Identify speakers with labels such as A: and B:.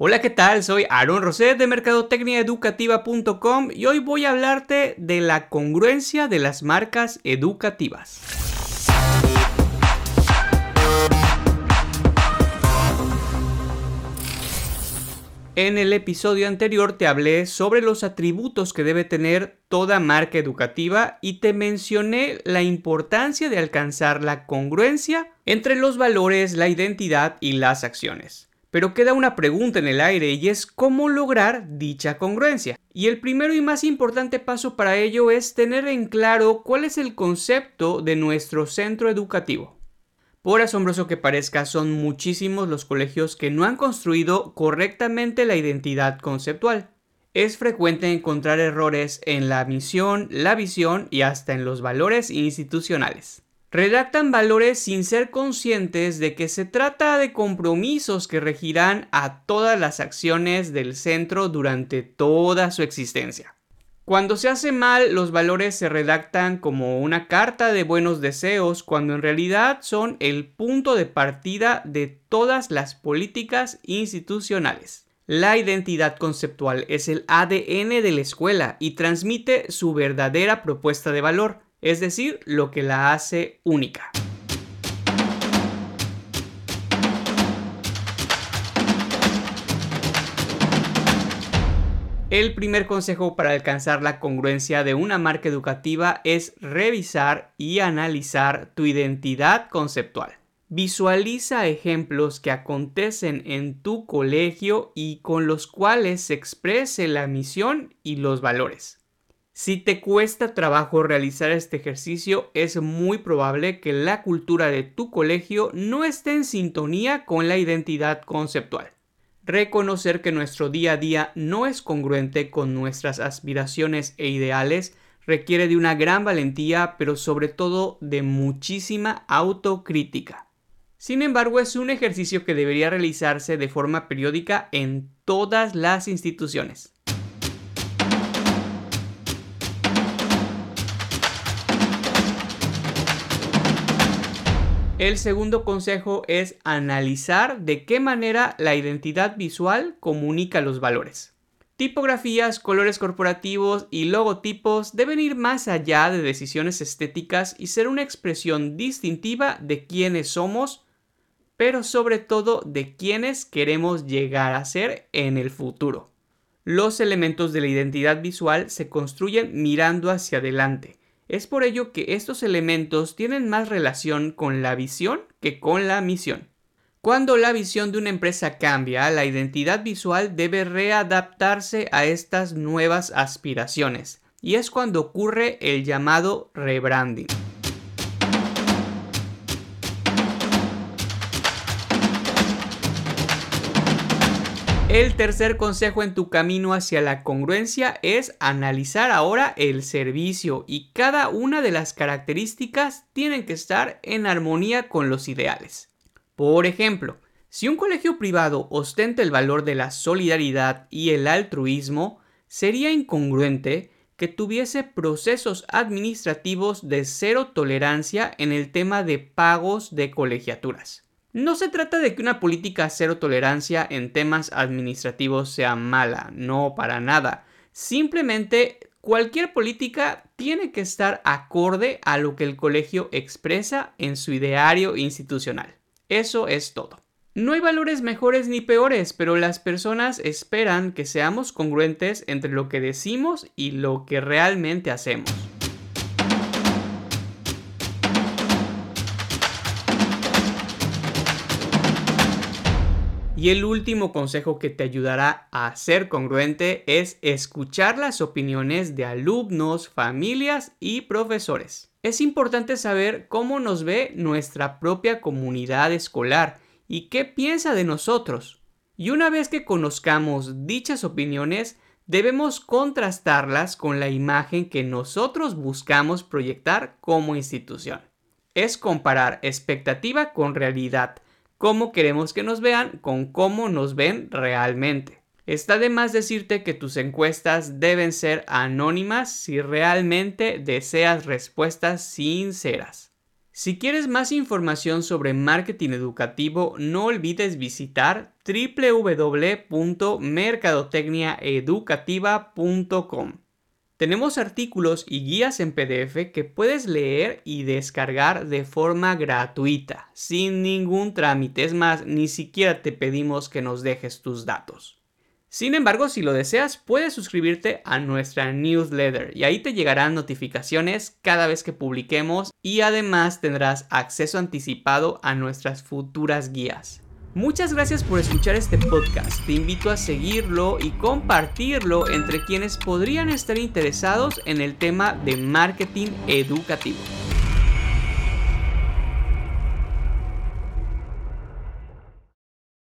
A: Hola, ¿qué tal? Soy Aaron Roset de mercadotecniaeducativa.com y hoy voy a hablarte de la congruencia de las marcas educativas. En el episodio anterior te hablé sobre los atributos que debe tener toda marca educativa y te mencioné la importancia de alcanzar la congruencia entre los valores, la identidad y las acciones. Pero queda una pregunta en el aire y es cómo lograr dicha congruencia. Y el primero y más importante paso para ello es tener en claro cuál es el concepto de nuestro centro educativo. Por asombroso que parezca, son muchísimos los colegios que no han construido correctamente la identidad conceptual. Es frecuente encontrar errores en la misión, la visión y hasta en los valores institucionales redactan valores sin ser conscientes de que se trata de compromisos que regirán a todas las acciones del centro durante toda su existencia. Cuando se hace mal, los valores se redactan como una carta de buenos deseos, cuando en realidad son el punto de partida de todas las políticas institucionales. La identidad conceptual es el ADN de la escuela y transmite su verdadera propuesta de valor es decir, lo que la hace única. El primer consejo para alcanzar la congruencia de una marca educativa es revisar y analizar tu identidad conceptual. Visualiza ejemplos que acontecen en tu colegio y con los cuales se exprese la misión y los valores. Si te cuesta trabajo realizar este ejercicio, es muy probable que la cultura de tu colegio no esté en sintonía con la identidad conceptual. Reconocer que nuestro día a día no es congruente con nuestras aspiraciones e ideales requiere de una gran valentía, pero sobre todo de muchísima autocrítica. Sin embargo, es un ejercicio que debería realizarse de forma periódica en todas las instituciones. El segundo consejo es analizar de qué manera la identidad visual comunica los valores. Tipografías, colores corporativos y logotipos deben ir más allá de decisiones estéticas y ser una expresión distintiva de quiénes somos, pero sobre todo de quiénes queremos llegar a ser en el futuro. Los elementos de la identidad visual se construyen mirando hacia adelante es por ello que estos elementos tienen más relación con la visión que con la misión. Cuando la visión de una empresa cambia, la identidad visual debe readaptarse a estas nuevas aspiraciones, y es cuando ocurre el llamado rebranding. El tercer consejo en tu camino hacia la congruencia es analizar ahora el servicio y cada una de las características tienen que estar en armonía con los ideales. Por ejemplo, si un colegio privado ostenta el valor de la solidaridad y el altruismo, sería incongruente que tuviese procesos administrativos de cero tolerancia en el tema de pagos de colegiaturas. No se trata de que una política cero tolerancia en temas administrativos sea mala, no para nada. Simplemente cualquier política tiene que estar acorde a lo que el colegio expresa en su ideario institucional. Eso es todo. No hay valores mejores ni peores, pero las personas esperan que seamos congruentes entre lo que decimos y lo que realmente hacemos. Y el último consejo que te ayudará a ser congruente es escuchar las opiniones de alumnos, familias y profesores. Es importante saber cómo nos ve nuestra propia comunidad escolar y qué piensa de nosotros. Y una vez que conozcamos dichas opiniones, debemos contrastarlas con la imagen que nosotros buscamos proyectar como institución. Es comparar expectativa con realidad cómo queremos que nos vean con cómo nos ven realmente. Está de más decirte que tus encuestas deben ser anónimas si realmente deseas respuestas sinceras. Si quieres más información sobre marketing educativo, no olvides visitar www.mercadotecniaeducativa.com. Tenemos artículos y guías en PDF que puedes leer y descargar de forma gratuita, sin ningún trámite. Es más, ni siquiera te pedimos que nos dejes tus datos. Sin embargo, si lo deseas, puedes suscribirte a nuestra newsletter y ahí te llegarán notificaciones cada vez que publiquemos y además tendrás acceso anticipado a nuestras futuras guías. Muchas gracias por escuchar este podcast. Te invito a seguirlo y compartirlo entre quienes podrían estar interesados en el tema de marketing educativo.